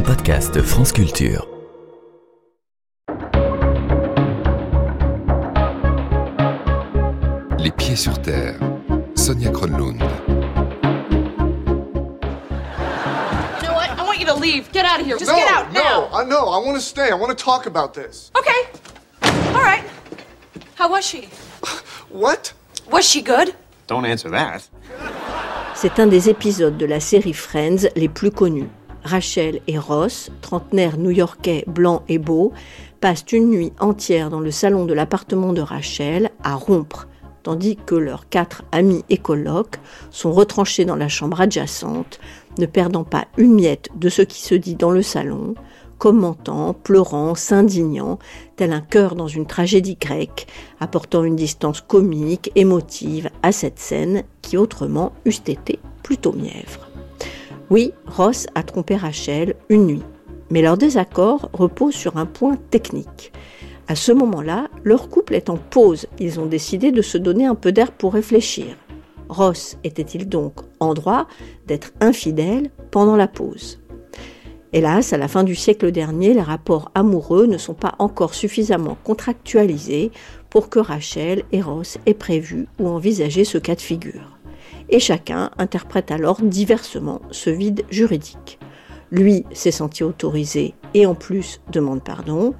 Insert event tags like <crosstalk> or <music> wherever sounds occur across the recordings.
un podcast France Culture. Les pieds sur terre. Sonia Kronlund. You know what? I want you to leave. Get out of here. Just no, get out no, now. I know. I want to stay. I want to talk about this. Okay. All right. How was she? What? Was she good? Don't answer that. C'est un des épisodes de la série Friends les plus connus. Rachel et Ross, trentenaires new-yorkais blancs et beaux, passent une nuit entière dans le salon de l'appartement de Rachel à rompre, tandis que leurs quatre amis et colocs sont retranchés dans la chambre adjacente, ne perdant pas une miette de ce qui se dit dans le salon, commentant, pleurant, s'indignant, tel un cœur dans une tragédie grecque, apportant une distance comique, émotive à cette scène qui autrement eussent été plutôt mièvre. Oui, Ross a trompé Rachel une nuit, mais leur désaccord repose sur un point technique. À ce moment-là, leur couple est en pause, ils ont décidé de se donner un peu d'air pour réfléchir. Ross était-il donc en droit d'être infidèle pendant la pause? Hélas, à la fin du siècle dernier, les rapports amoureux ne sont pas encore suffisamment contractualisés pour que Rachel et Ross aient prévu ou envisagé ce cas de figure. Et chacun interprète alors diversement ce vide juridique. Lui s'est senti autorisé et en plus demande pardon.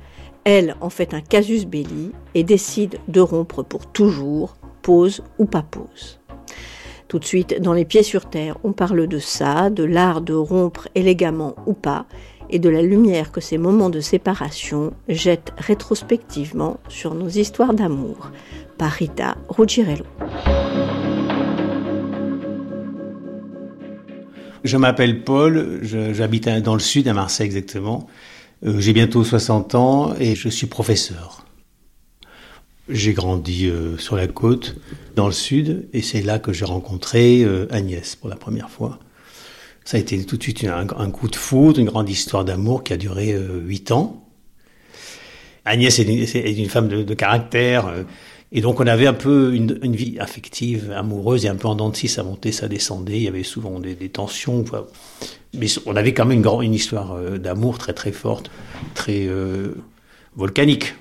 Elle en fait un casus belli et décide de rompre pour toujours, pause ou pas pause. Tout de suite, dans les pieds sur terre, on parle de ça, de l'art de rompre élégamment ou pas, et de la lumière que ces moments de séparation jettent rétrospectivement sur nos histoires d'amour. Par Rita. Je m'appelle Paul, j'habite dans le sud, à Marseille exactement. Euh, J'ai bientôt 60 ans et je suis professeur. J'ai grandi euh, sur la côte, dans le sud, et c'est là que j'ai rencontré euh, Agnès pour la première fois. Ça a été tout de suite un, coup de foudre, une grande histoire d'amour qui a duré huit ans. Agnès est une, femme de, caractère, et donc on avait un peu une, vie affective, amoureuse, et un peu en dents de ça montait, ça descendait, il y avait souvent des, tensions. mais on avait quand même une, histoire euh, d'amour très très forte, très euh, volcanique.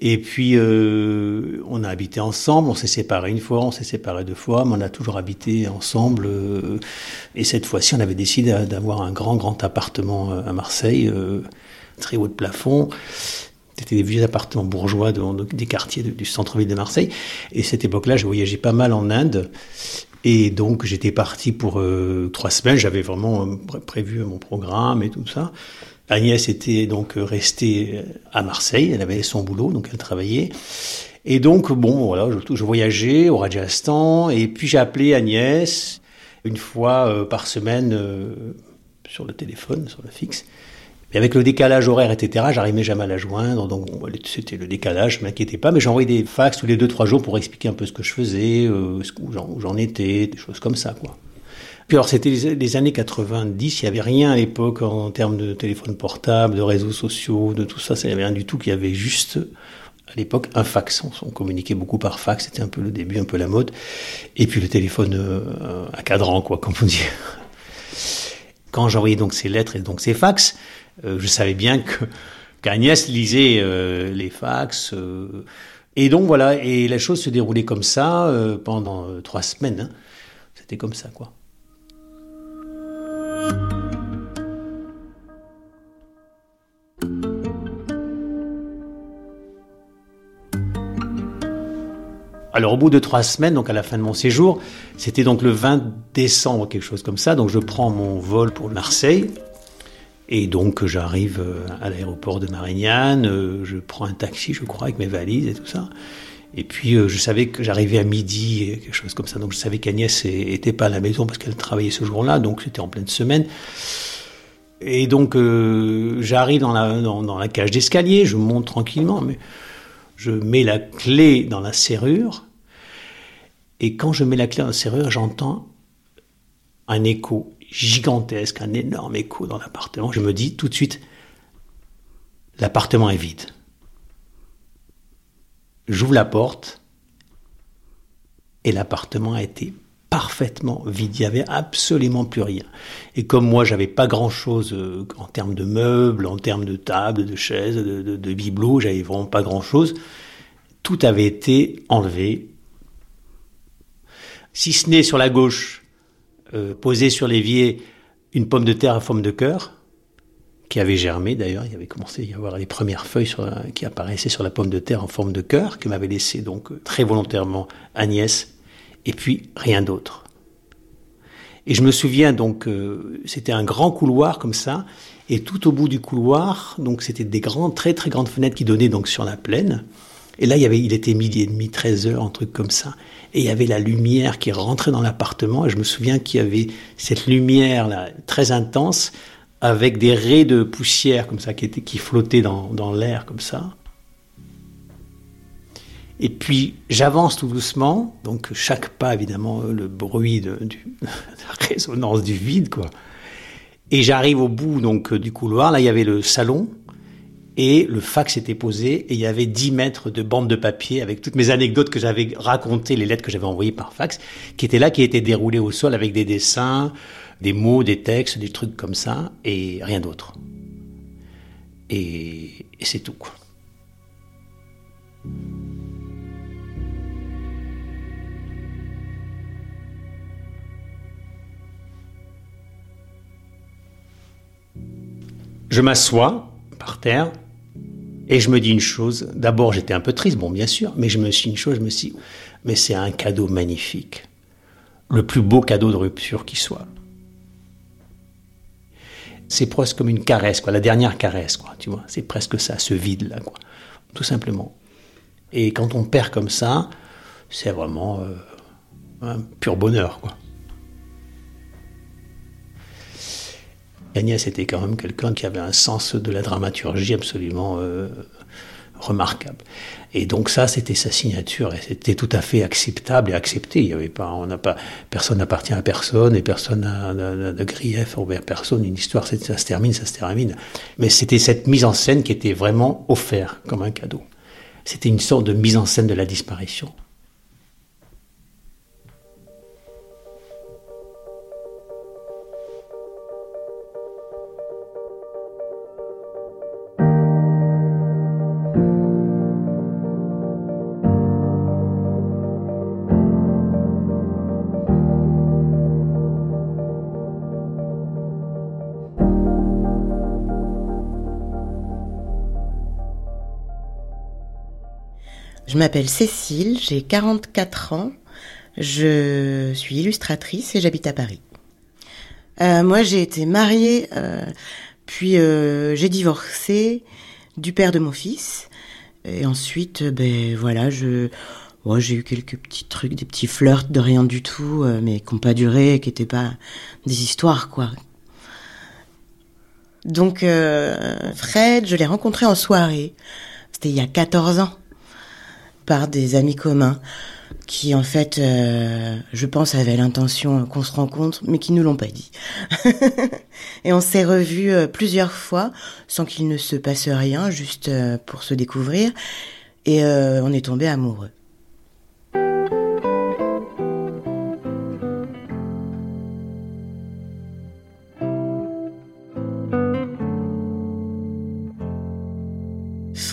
Et puis, euh, on a habité ensemble, on s'est séparés une fois, on s'est séparés deux fois, mais on a toujours habité ensemble. et cette fois-ci, on avait décidé d'avoir un grand, grand appartement à Marseille, très haut de plafond. C'était des vieux appartements bourgeois de- de- des quartiers du centre-ville de Marseille. Et cette époque-là, je voyageais pas mal en Inde. Et donc, j'étais parti pour euh, trois semaines. J'avais vraiment euh, pré- prévu mon programme et tout ça. Agnès était donc restée à Marseille. Elle avait son boulot, donc elle travaillait. Et donc, bon, voilà, je, voyageais au Rajasthan. Et puis, j'ai appelé Agnès une fois euh, par semaine euh, sur le téléphone, sur le fixe. Mais avec le décalage horaire, etc., j'arrivais jamais à la joindre. Donc, bon, c'était le décalage, je m'inquiétais pas. Mais j'envoyais des fax tous les deux, trois jours pour expliquer un peu ce que je faisais, euh, où j'en- étais, des choses comme ça, quoi. Puis alors, c'était les, années 90, il n'y avait rien à l'époque en termes de téléphone portable, de réseaux sociaux, de tout ça. Il n'y avait rien du tout, qu'il y avait juste, à l'époque, un fax. On, communiquait beaucoup par fax, c'était un peu le début, un peu la mode. Et puis le téléphone euh, à cadran, quoi, comme on dit. Quand j'envoyais donc ces lettres et donc ces fax, je savais bien que <laughs> qu'Agnès lisait euh, les fax. euh, et donc voilà, et la chose se déroulait comme ça euh, pendant euh, trois semaines. hein. C'était comme ça, quoi. Alors au bout de trois semaines, donc à la fin de mon séjour, c'était donc le 20 décembre, quelque chose comme ça, donc je prends mon vol pour Marseille, et donc j'arrive euh, à l'aéroport de Marignane, euh, je prends un taxi, je crois, avec mes valises et tout ça. Et puis euh, je savais que j'arrivais à midi, quelque chose comme ça, donc je savais qu'Agnès é- était pas à la maison parce qu'elle travaillait ce jour-là, donc c'était en pleine semaine. Et donc j'arrive dans la, dans la cage d'escalier, je monte tranquillement, mais je mets la clé dans la serrure. Et quand je mets la clé dans la serrure, j'entends un écho gigantesque, un énorme écho dans l'appartement. Je me dis tout de suite, l'appartement est vide. J'ouvre la porte et l'appartement a été parfaitement vide. Il y avait absolument plus rien. Et comme moi, j'avais pas grand chose euh, en termes de meubles, en termes de tables, de chaises, de, de, bibelots, j'avais vraiment pas grand chose. Tout avait été enlevé. Si ce n'est sur la gauche, euh, posé sur l'évier, une pomme de terre à forme de cœur, qui avait germé d'ailleurs. Il avait commencé à y avoir les premières feuilles qui apparaissaient sur la pomme de terre en forme de cœur, que m'avait laissé donc très volontairement Agnès, et puis rien d'autre. Et je me souviens donc, euh, c'était un grand couloir comme ça, et tout au bout du couloir, donc c'était des grandes, très très grandes fenêtres qui donnaient donc sur la plaine. Et là, il avait, était midi et demi, 13 heures, un truc comme ça. Et il y avait la lumière qui rentrait dans l'appartement. Et je me souviens qu'il y avait cette lumière là, très intense, avec des raies de poussière comme ça qui, flottaient dans, l'air comme ça. Et puis j'avance tout doucement, donc chaque pas évidemment le bruit de, du, <laughs> la résonance du vide quoi. Et j'arrive au bout donc du couloir. Là il y avait le salon et le fax était posé et il y avait 10 mètres de bande de papier avec toutes mes anecdotes que j'avais racontées, les lettres que j'avais envoyées par fax, qui étaient là, qui étaient déroulées au sol avec des dessins, des mots, des textes, des trucs comme ça, et rien d'autre. Et, c'est tout. Je m'assois par terre et je me dis une chose. D'abord, j'étais un peu triste, bon, bien sûr, mais je me suis une chose, je me suis mais c'est un cadeau magnifique. Le plus beau cadeau de rupture qui soit c'est presque comme une caresse, quoi, la dernière caresse, quoi, tu vois. C'est presque ça, ce vide-là, quoi, tout simplement. Et quand on perd comme ça, c'est vraiment euh, un pur bonheur, quoi. Agnès était quand même quelqu'un qui avait un sens de la dramaturgie absolument euh, remarquable. Et donc ça, c'était sa signature et c'était tout à fait acceptable et accepté. Il avait pas, on n'a pas, personne n'appartient à personne et personne n'a de grief envers personne. Une histoire, ça se termine, ça se termine. Mais c'était cette mise en scène qui était vraiment offerte comme un cadeau. C'était une sorte de mise en scène de la disparition. Je m'appelle Cécile, j'ai 44 ans, je suis illustratrice et j'habite à Paris. Euh, moi, j'ai été mariée, euh, puis euh, j'ai divorcé du père de mon fils. Et ensuite, ben voilà, je, j'ai eu quelques petits trucs, des petits flirts de rien du tout, mais qui n'ont pas duré, qui n'étaient pas des histoires, quoi. Donc, Fred, je l'ai rencontré en soirée. C'était il y a 14 ans par des amis communs qui en fait, euh, je pense, avaient l'intention qu'on se rencontre, mais qui nous l'ont pas dit. <laughs> et on s'est revus euh, plusieurs fois sans qu'il ne se passe rien, juste euh, pour se découvrir. Et euh, on est tombé amoureux.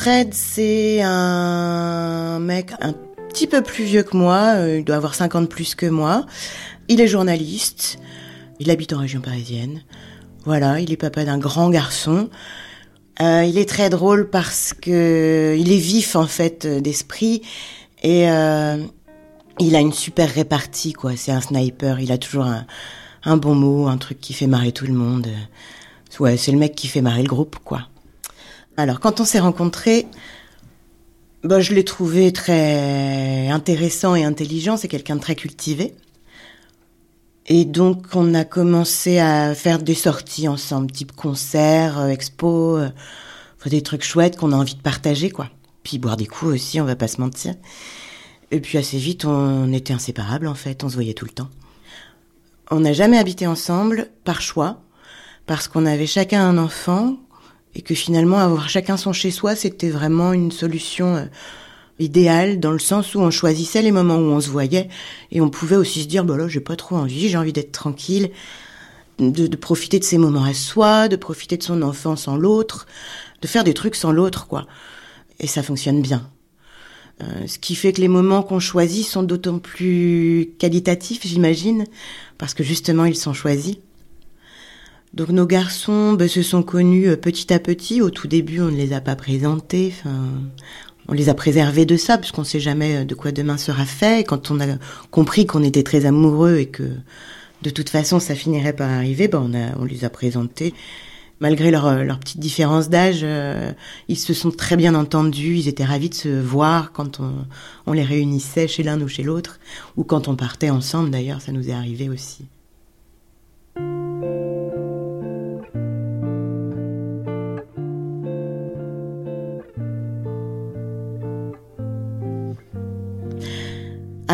Fred, c'est un mec un petit peu plus vieux que moi, euh, il doit avoir 50 plus que moi. Il est journaliste, il habite en région parisienne. Voilà, il est papa d'un grand garçon. Euh, il est très drôle parce que il est vif en fait d'esprit et euh, il a une super répartie quoi. C'est un sniper, il a toujours un, un bon mot, un truc qui fait marrer tout le monde. Ouais, c'est le mec qui fait marrer le groupe quoi. Alors, quand on s'est rencontrés, bah, je l'ai trouvé très intéressant et intelligent. C'est quelqu'un de très cultivé. Et donc, on a commencé à faire des sorties ensemble, type concert, euh, expo, euh, des trucs chouettes qu'on a envie de partager, quoi. Puis boire des coups aussi, on va pas se mentir. Et puis assez vite, on était inséparables, en fait. On se voyait tout le temps. On n'a jamais habité ensemble par choix, parce qu'on avait chacun un enfant et que finalement avoir chacun son chez soi c'était vraiment une solution euh, idéal dans le sens où on choisissait les moments où on se voyait et on pouvait aussi se dire bah là j'ai pas trop envie, j'ai envie d'être tranquille, de, de, profiter de ces moments à soi, de profiter de son enfant sans l'autre, de faire des trucs sans l'autre quoi. Et ça fonctionne bien. Euh, ce qui fait que les moments qu'on choisit sont d'autant plus qualitatifs, j'imagine, parce que justement ils sont choisis. Donc nos garçons ben, se sont connus euh, petit à petit. Au tout début, on ne les a pas présentés. On les a préservés de ça, puisqu'on ne sait jamais euh, de quoi demain sera fait. Quand on a compris qu'on était très amoureux et que de toute façon ça finirait par arriver, ben on, les a présentés. Malgré leur, euh, petite différence d'âge, ils se sont très bien entendus. Ils étaient ravis de se voir quand on les réunissait chez l'un ou chez l'autre, ou quand on partait ensemble. D'ailleurs, ça nous est arrivé aussi.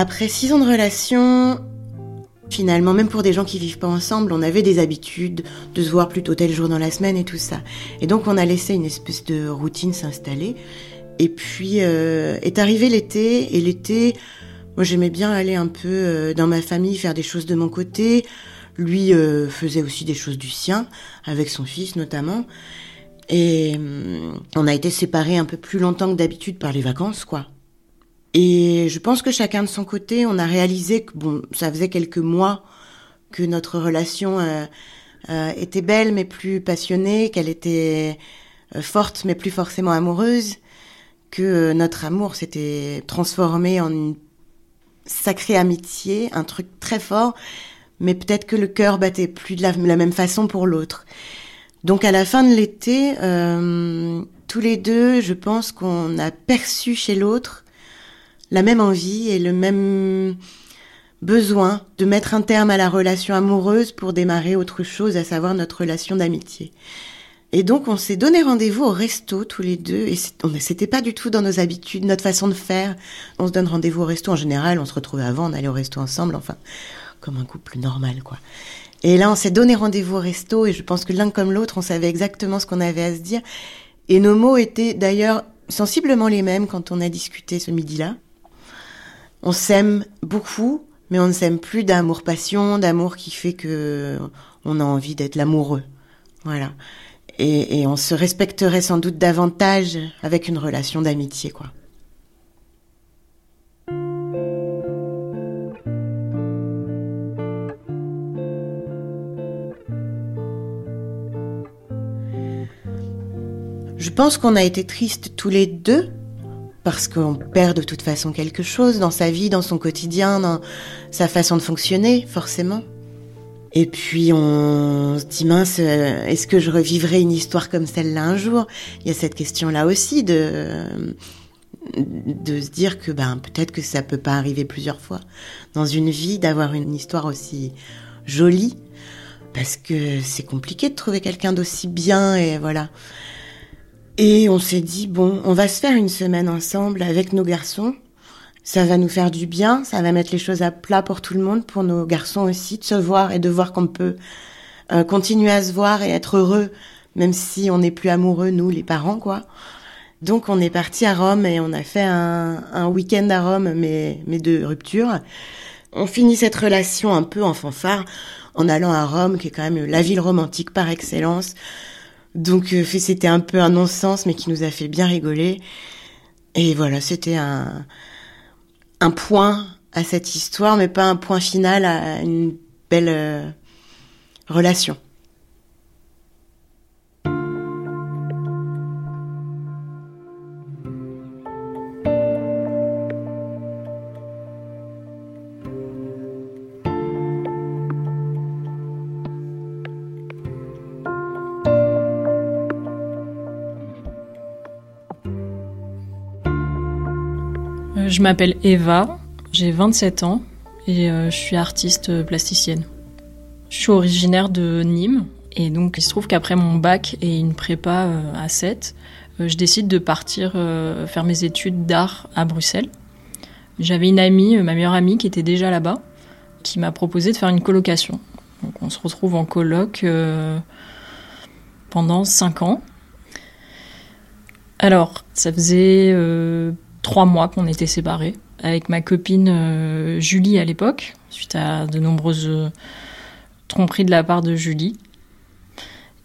Après six ans de relation, finalement, même pour des gens qui vivent pas ensemble, on avait des habitudes de se voir plutôt tel jour dans la semaine et tout ça. Et donc on a laissé une espèce de routine s'installer. Et puis euh, est arrivé l'été, et l'été, moi j'aimais bien aller un peu euh, dans ma famille, faire des choses de mon côté. Lui euh, faisait aussi des choses du sien, avec son fils notamment. Et hum, on a été séparés un peu plus longtemps que d'habitude par les vacances, quoi. Et je pense que chacun de son côté, on a réalisé que bon, ça faisait quelques mois que notre relation euh, euh, était belle mais plus passionnée, qu'elle était euh, forte mais plus forcément amoureuse, que notre amour s'était transformé en une sacrée amitié, un truc très fort, mais peut-être que le cœur battait plus de la, la même façon pour l'autre. Donc à la fin de l'été, tous les deux, je pense qu'on a perçu chez l'autre la même envie et le même besoin de mettre un terme à la relation amoureuse pour démarrer autre chose, à savoir notre relation d'amitié. Et donc on s'est donné rendez-vous au resto tous les deux et c'était pas du tout dans nos habitudes, notre façon de faire. On se donne rendez-vous au resto en général, on se retrouvait avant, on allait au resto ensemble, enfin comme un couple normal quoi. Et là on s'est donné rendez-vous au resto et je pense que l'un comme l'autre on savait exactement ce qu'on avait à se dire et nos mots étaient d'ailleurs sensiblement les mêmes quand on a discuté ce midi-là on s'aime beaucoup, mais on ne s'aime plus d'amour passion, d'amour qui fait que on a envie d'être l'amoureux. Voilà. Et, on se respecterait sans doute davantage avec une relation d'amitié, quoi. Je pense qu'on a été tristes tous les deux parce qu'on perd de toute façon quelque chose dans sa vie, dans son quotidien, dans sa façon de fonctionner, forcément. Et puis on se dit mince, euh, est-ce que je revivrai une histoire comme celle-là un jour? Il y a cette question-là aussi de se dire que ben peut-être que ça peut pas arriver plusieurs fois dans une vie d'avoir une histoire aussi jolie parce que c'est compliqué de trouver quelqu'un d'aussi bien et voilà. Et on s'est dit, bon, on va se faire une semaine ensemble avec nos garçons. Ça va nous faire du bien, ça va mettre les choses à plat pour tout le monde, pour nos garçons aussi, de se voir et de voir qu'on peut euh, continuer à se voir et être heureux, même si on n'est plus amoureux, nous, les parents, quoi. Donc on est parti à Rome et on a fait un, un week-end à Rome, mais, mais de rupture. On finit cette relation un peu en fanfare en allant à Rome, qui est quand même la ville romantique par excellence. Donc euh, c'était un peu un non-sens, mais qui nous a fait bien rigoler. Et voilà, c'était un, un point à cette histoire, mais pas un point final à une belle euh, relation. Je m'appelle Eva, j'ai 27 ans et euh, je suis artiste plasticienne. Je suis originaire de Nîmes et donc il se trouve qu'après mon bac et une prépa euh, à 7, euh, je décide de partir faire mes études d'art à Bruxelles. J'avais une amie, ma meilleure amie, qui était déjà là-bas, qui m'a proposé de faire une colocation. Donc on se retrouve en coloc pendant 5 ans. Alors, ça faisait trois mois qu'on était séparés avec ma copine euh, Julie à l'époque, suite à de nombreuses euh, tromperies de la part de Julie.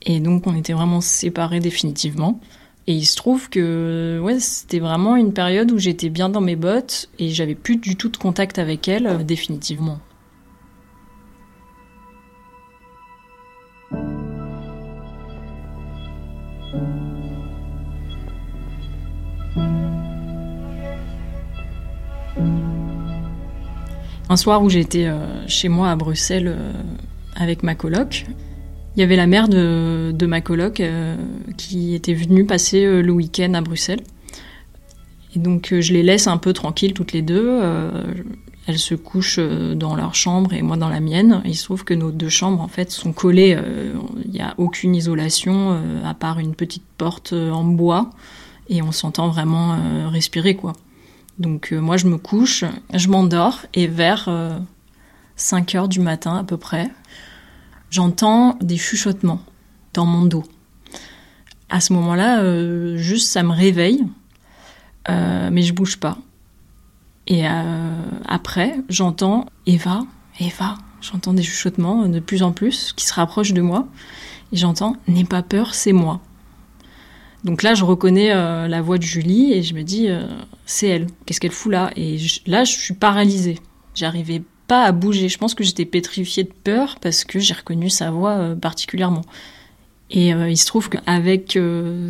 Et donc on était vraiment séparés définitivement. Et il se trouve que ouais, c'était vraiment une période où j'étais bien dans mes bottes et j'avais plus du tout de contact avec elle euh, définitivement. Un soir où j'étais euh, chez moi à Bruxelles euh, avec ma coloc, il y avait la mère de, ma coloc euh, qui était venue passer le week-end à Bruxelles. Et donc je les laisse un peu tranquilles toutes les deux. Elles se couchent dans leur chambre et moi dans la mienne. Il se trouve que nos deux chambres en fait sont collées. Il n'y a aucune isolation à part une petite porte en bois et on s'entend vraiment respirer quoi. Donc euh, moi je me couche, je m'endors et vers euh, 5 heures du matin à peu près, j'entends des chuchotements dans mon dos. À ce moment-là, euh, juste ça me réveille, euh, mais je bouge pas. Et après, j'entends Eva, Eva, j'entends des chuchotements de plus en plus qui se rapprochent de moi. Et j'entends N'aie pas peur, c'est moi. Donc là, je reconnais euh, la voix de Julie et je me dis euh, C'est elle, qu'est-ce qu'elle fout là? Et là, je suis paralysée. J'arrivais pas à bouger. Je pense que j'étais pétrifiée de peur parce que j'ai reconnu sa voix euh, particulièrement. Et il se trouve qu'avec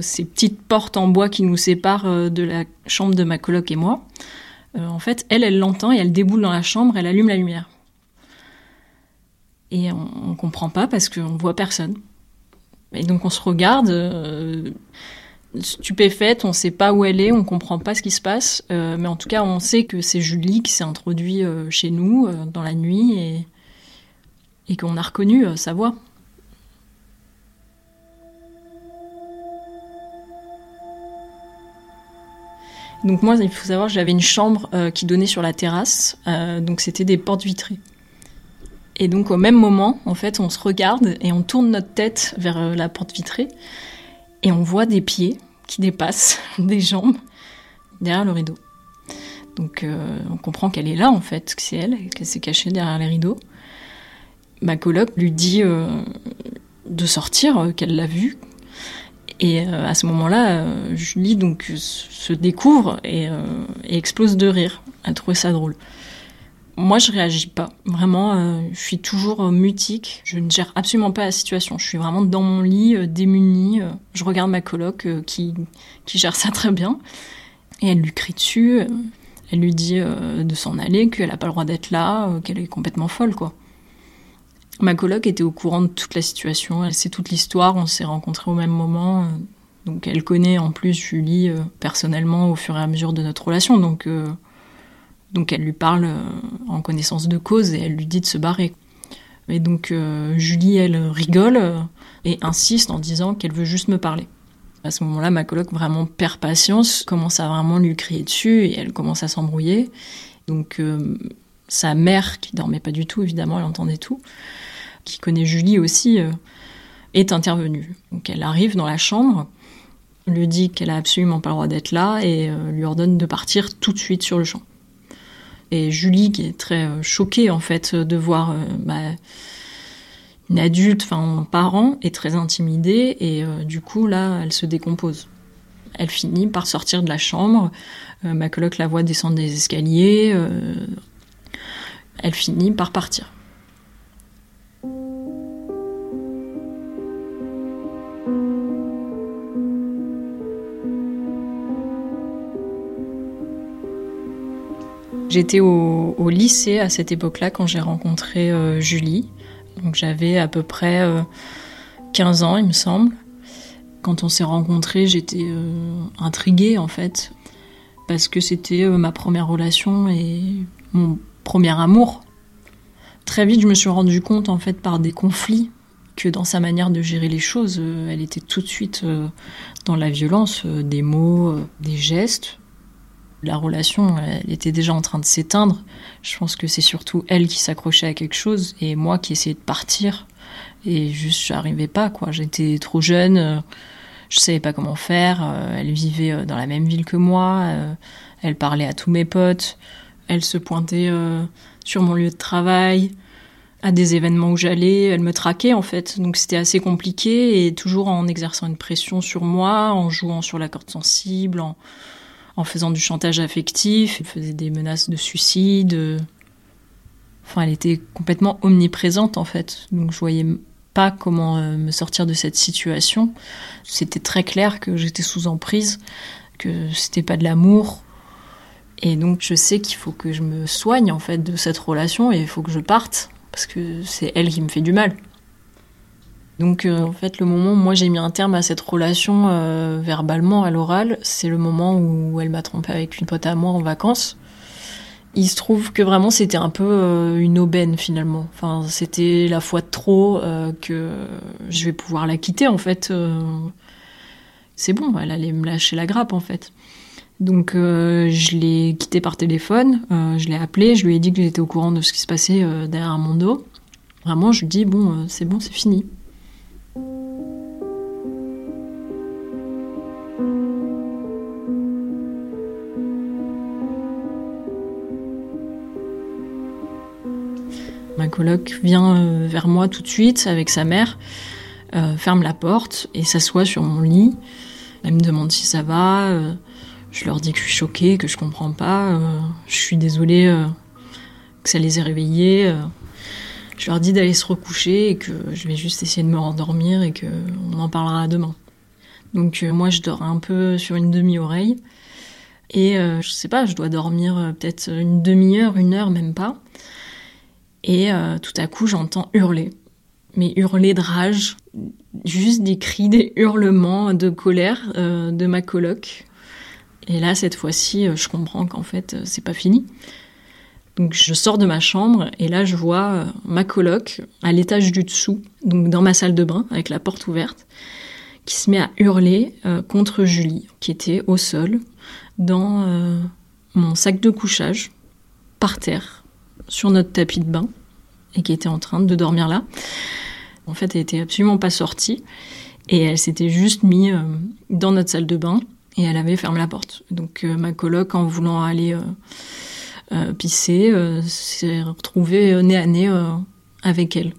ces petites portes en bois qui nous séparent de la chambre de ma coloc et moi, en fait, elle, elle l'entend et elle déboule dans la chambre, elle allume la lumière. Et on, on comprend pas parce qu'on voit personne. Et donc on se regarde, stupéfaite, on sait pas où elle est, on comprend pas ce qui se passe, euh, mais en tout cas on sait que c'est Julie qui s'est introduit euh, chez nous euh, dans la nuit et, et qu'on a reconnu sa voix. Donc moi, il faut savoir, j'avais une chambre qui donnait sur la terrasse, donc c'était des portes vitrées. Et donc au même moment, en fait, on se regarde et on tourne notre tête vers la porte vitrée et on voit des pieds qui dépassent <laughs> des jambes derrière le rideau. Donc euh, on comprend qu'elle est là en fait, que c'est elle, qu'elle s'est cachée derrière les rideaux. Ma coloc lui dit euh, de sortir, euh, qu'elle l'a vue. Et à ce moment-là, Julie donc se découvre et, et explose de rire. Elle trouvait ça drôle. Moi, je réagis pas. Vraiment, euh, je suis toujours euh, mutique. Je ne gère absolument pas la situation. Je suis vraiment dans mon lit, euh, démunie. Euh, je regarde ma coloc qui, qui gère ça très bien. Et elle lui crie dessus. elle lui dit de s'en aller, qu'elle n'a pas le droit d'être là, qu'elle est complètement folle, quoi. Ma coloc était au courant de toute la situation. Elle sait toute l'histoire. On s'est rencontrés au même moment. Donc, elle connaît en plus Julie personnellement au fur et à mesure de notre relation. Donc, donc elle lui parle euh, en connaissance de cause et elle lui dit de se barrer. Et donc euh, Julie, elle rigole euh, et insiste en disant qu'elle veut juste me parler. À ce moment-là, ma coloc vraiment perd patience, commence à vraiment lui crier dessus et elle commence à s'embrouiller. Donc sa mère, qui dormait pas du tout, évidemment, elle entendait tout, qui connaît Julie aussi, est intervenue. Donc elle arrive dans la chambre, lui dit qu'elle a absolument pas le droit d'être là et lui ordonne de partir tout de suite sur le champ. Et Julie, qui est très euh, choquée en fait de voir euh, bah, une adulte, enfin un parent, est très intimidée et euh, du coup là, elle se décompose. Elle finit par sortir de la chambre. Euh, ma coloc la voit descendre des escaliers. euh, elle finit par partir. J'étais au, lycée à cette époque-là quand j'ai rencontré euh, Julie. Donc j'avais à peu près euh, 15 ans, il me semble. Quand on s'est rencontrés, j'étais euh, intriguée en fait, parce que c'était euh, ma première relation et mon premier amour. Très vite, je me suis rendu compte en fait par des conflits que dans sa manière de gérer les choses, euh, elle était tout de suite euh, dans la violence, euh, des mots, euh, des gestes. La relation, était déjà en train de s'éteindre. Je pense que c'est surtout elle qui s'accrochait à quelque chose et moi qui essayais de partir. Et juste, j'arrivais pas, quoi. J'étais trop jeune. euh, Je savais pas comment faire. Euh, elle vivait euh, dans la même ville que moi. Elle parlait à tous mes potes. Elle se pointait sur mon lieu de travail, à des événements où j'allais. Elle me traquait en fait. Donc c'était assez compliqué et toujours en exerçant une pression sur moi, en jouant sur la corde sensible, en, en faisant du chantage affectif. Elle faisait des menaces de suicide. Enfin, elle était complètement omniprésente en fait. Donc je voyais pas comment euh, me sortir de cette situation. C'était très clair que j'étais sous emprise, que c'était pas de l'amour. Et donc je sais qu'il faut que je me soigne en fait de cette relation et il faut que je parte parce que c'est elle qui me fait du mal. Donc euh, en fait le moment où moi j'ai mis un terme à cette relation euh, verbalement à l'oral, c'est le moment où elle m'a trompé avec une pote à moi en vacances il se trouve que vraiment c'était un peu euh, une aubaine finalement. Enfin, c'était la fois de trop que je vais pouvoir la quitter en fait. C'est bon, elle allait me lâcher la grappe en fait. Donc je l'ai quittée par téléphone, je l'ai appelée, je lui ai dit que j'étais au courant de ce qui se passait derrière mon dos. Vraiment, je lui dis bon, c'est bon, c'est fini. Coloc vient euh, vers moi tout de suite avec sa mère, euh, ferme la porte et s'assoit sur mon lit. Elle me demande si ça va. Euh, je leur dis que je suis choquée, que je comprends pas. je suis désolée que ça les ait réveillés. je leur dis d'aller se recoucher et que je vais juste essayer de me rendormir et que on en parlera demain. Donc moi je dors un peu sur une demi-oreille et je sais pas, je dois dormir peut-être une demi-heure, une heure, même pas. Et euh, tout à coup, j'entends hurler. Mais hurler de rage, juste des cris, des hurlements de colère euh, de ma coloc. Et là, cette fois-ci, euh, je comprends qu'en fait, c'est pas fini. Donc je sors de ma chambre et là je vois ma coloc à l'étage du dessous, donc dans ma salle de bain avec la porte ouverte, qui se met à hurler contre Julie, qui était au sol dans mon sac de couchage, par terre, sur notre tapis de bain et qui était en train de dormir là. En fait, elle était absolument pas sortie et elle s'était juste mise euh, dans notre salle de bain et elle avait fermé la porte. Donc euh, ma coloc, en voulant aller euh, pisser, s'est retrouvée nez à nez avec elle.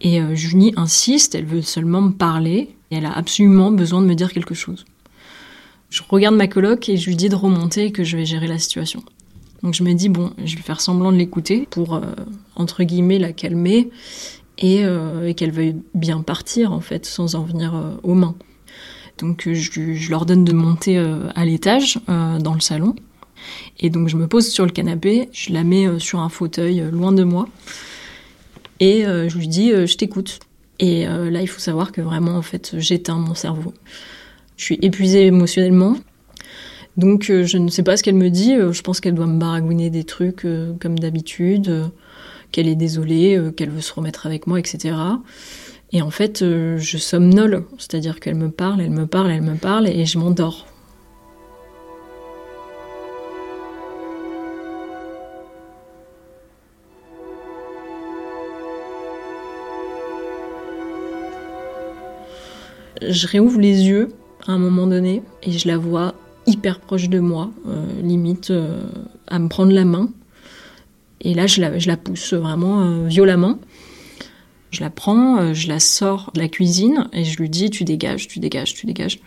Et Julie insiste, elle veut seulement me parler et elle a absolument besoin de me dire quelque chose. Je regarde ma coloc et je lui dis de remonter et que je vais gérer la situation. Donc je me dis, bon, je vais faire semblant de l'écouter pour, euh, entre guillemets, la calmer et, euh, qu'elle veuille bien partir, en fait, sans en venir euh, aux mains. Donc je, leur donne de monter à l'étage, dans le salon. Et donc je me pose sur le canapé, je la mets sur un fauteuil loin de moi. Et je lui dis, je t'écoute. Et là, il faut savoir que vraiment, en fait, j'éteins mon cerveau. Je suis épuisée émotionnellement, donc euh, je ne sais pas ce qu'elle me dit. Euh, je pense qu'elle doit me baragouiner des trucs euh, comme d'habitude, qu'elle est désolée, qu'elle veut se remettre avec moi, etc. Et en fait, je somnole, c'est-à-dire qu'elle me parle, elle me parle, elle me parle, et je m'endors. Je réouvre les yeux à un moment donné et je la vois hyper proche de moi, euh, limite euh, à me prendre la main. Et là, je la, pousse vraiment euh, violemment. Je la prends, je la sors de la cuisine et je lui dis tu dégages, tu dégages, tu dégages.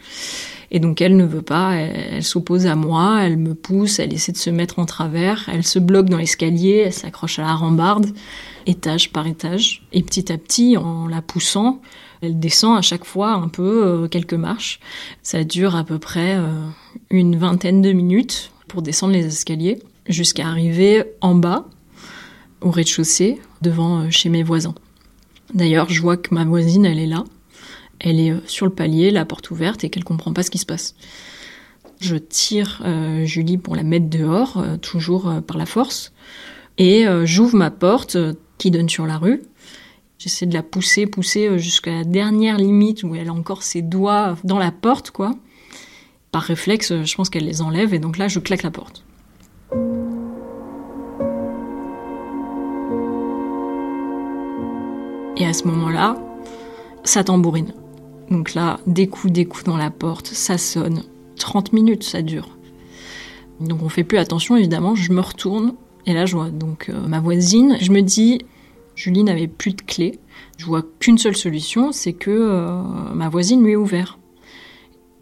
Et donc elle ne veut pas, elle, s'oppose à moi, elle me pousse, elle essaie de se mettre en travers, elle se bloque dans l'escalier, elle s'accroche à la rambarde, étage par étage. Et petit à petit, en la poussant, elle descend à chaque fois un peu quelques marches. Ça dure à peu près une vingtaine de minutes pour descendre les escaliers jusqu'à arriver en bas, au rez-de-chaussée, devant euh, chez mes voisins. D'ailleurs, je vois que ma voisine, elle est là. Elle est euh, sur le palier, la porte ouverte, et qu'elle comprend pas ce qui se passe. Je tire euh, Julie pour la mettre dehors, toujours par la force, et j'ouvre ma porte qui donne sur la rue. J'essaie de la pousser, pousser jusqu'à la dernière limite où elle a encore ses doigts dans la porte, quoi par réflexe, je pense qu'elle les enlève et donc là, je claque la porte. Et à ce moment-là, ça tambourine. Donc là, des coups, des coups dans la porte, ça sonne. 30 minutes, ça dure. Donc on fait plus attention, évidemment. Je me retourne et là, je vois donc euh, ma voisine. Je me dis, Julie n'avait plus de clé. Je vois qu'une seule solution, c'est que euh, ma voisine lui ait ouvert.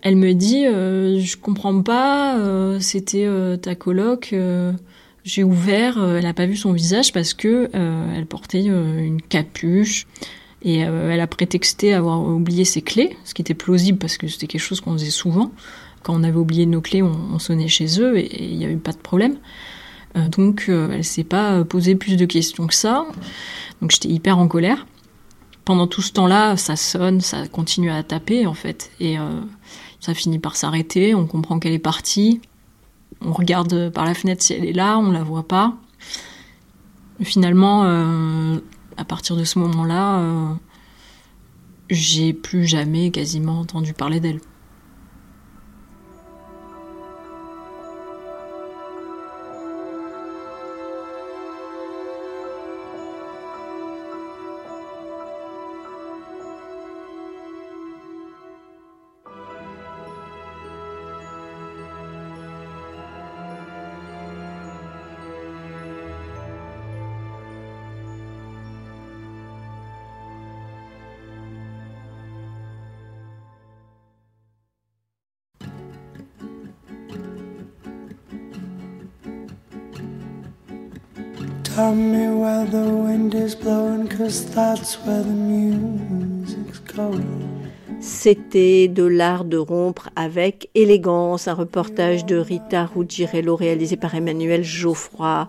Elle me dit, euh, je comprends pas, euh, c'était ta coloc. j'ai ouvert, elle n'a pas vu son visage parce que elle portait une capuche et elle a prétexté avoir oublié ses clés, ce qui était plausible parce que c'était quelque chose qu'on faisait souvent. Quand on avait oublié nos clés, on, on sonnait chez eux et il n'y avait pas de problème. Donc elle s'est pas posé plus de questions que ça. Donc j'étais hyper en colère. Pendant tout ce temps-là, ça sonne, ça continue à taper en fait et ça finit par s'arrêter, on comprend qu'elle est partie. On regarde par la fenêtre si elle est là, on la voit pas. Finalement, euh, à partir de ce moment-là, euh, j'ai plus jamais quasiment entendu parler d'elle. Tell me where the wind is blowing, cause that's where the music's going. C'était de l'art de rompre avec élégance, un reportage de Rita Ruggiero réalisé par Emmanuel Geoffroy.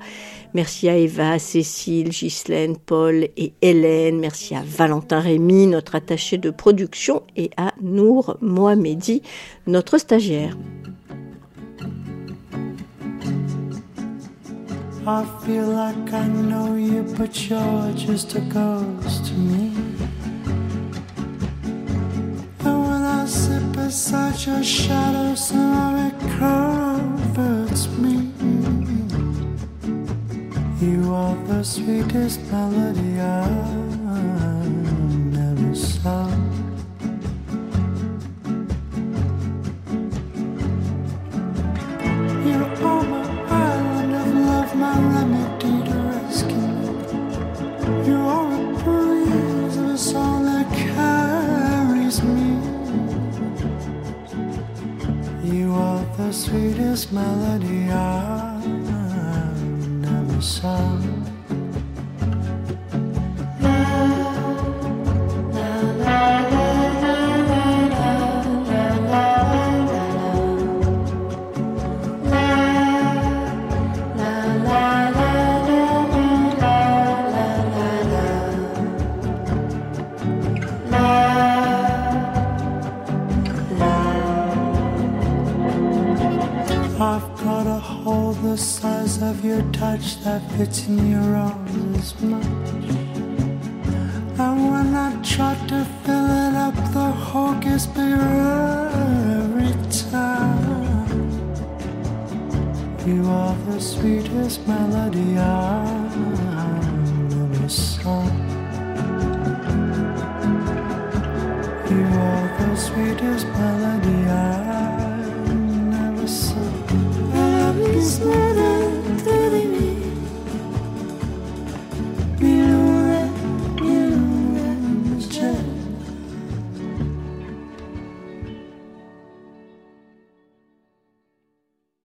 Merci à Eva, Cécile, Ghislaine, Paul et Hélène. Merci à Valentin Rémy, notre attaché de production, et à Nour Mohamedi, notre stagiaire. I feel like I know you, but you're just a ghost to me. And when I sit beside your shadow, somehow it comforts me. You are the sweetest melody I sweetest melody I never saw. That fits in your arms as much.